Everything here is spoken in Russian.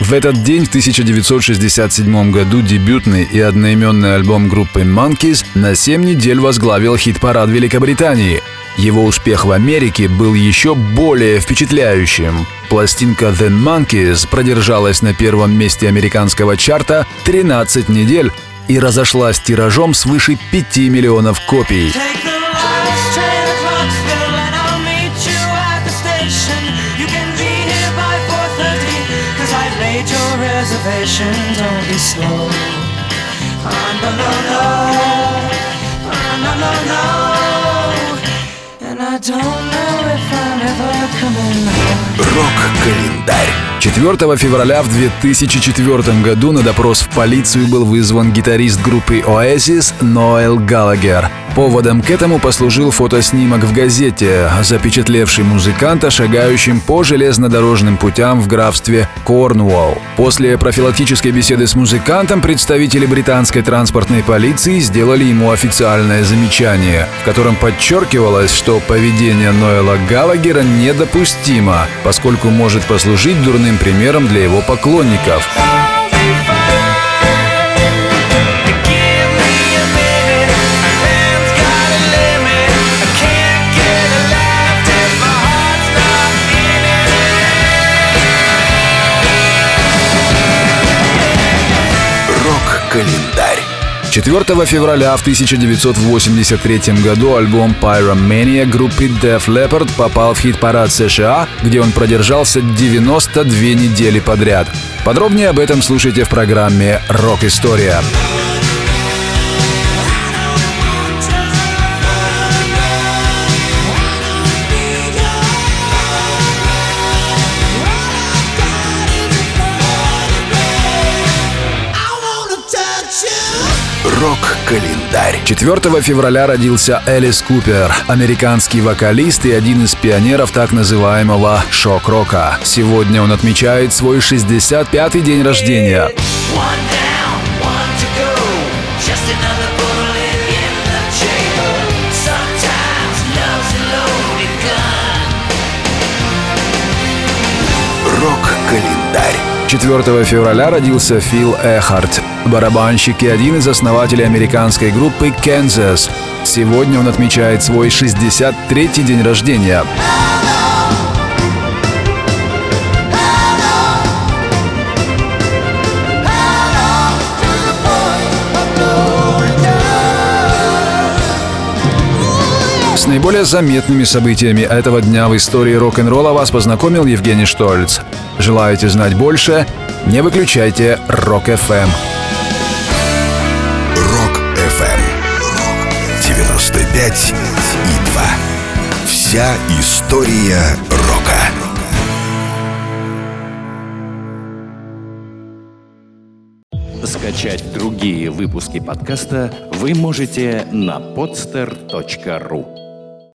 В этот день, в 1967 году, дебютный и одноименный альбом группы Monkeys на 7 недель возглавил хит-парад Великобритании. Его успех в Америке был еще более впечатляющим. Пластинка The Monkeys продержалась на первом месте американского чарта 13 недель и разошлась тиражом свыше 5 миллионов копий. made your reservation. Don't be slow. Ah, no, no, no. Ah, no, no, no. And I don't know if I'm ever coming home. Рок-календарь. 4 февраля в 2004 году на допрос в полицию был вызван гитарист группы Oasis Ноэл Галлагер. Поводом к этому послужил фотоснимок в газете, запечатлевший музыканта, шагающим по железнодорожным путям в графстве Корнуолл. После профилактической беседы с музыкантом представители британской транспортной полиции сделали ему официальное замечание, в котором подчеркивалось, что поведение Ноэла Галлагера недопустимо, поскольку может послужить дурным примером для его поклонников. 4 февраля в 1983 году альбом Pyromania группы Def Leppard попал в хит-парад США, где он продержался 92 недели подряд. Подробнее об этом слушайте в программе «Рок-история». Рок-календарь. 4 февраля родился Элис Купер, американский вокалист и один из пионеров так называемого шок-рока. Сегодня он отмечает свой 65-й день рождения. Рок-календарь. 4 февраля родился Фил Эхарт, барабанщик и один из основателей американской группы Kansas. Сегодня он отмечает свой 63-й день рождения. С наиболее заметными событиями этого дня в истории рок-н-ролла вас познакомил Евгений Штольц. Желаете знать больше? Не выключайте Рок-ФМ. 95 и 2. Вся история рока. Скачать другие выпуски подкаста вы можете на podster.ru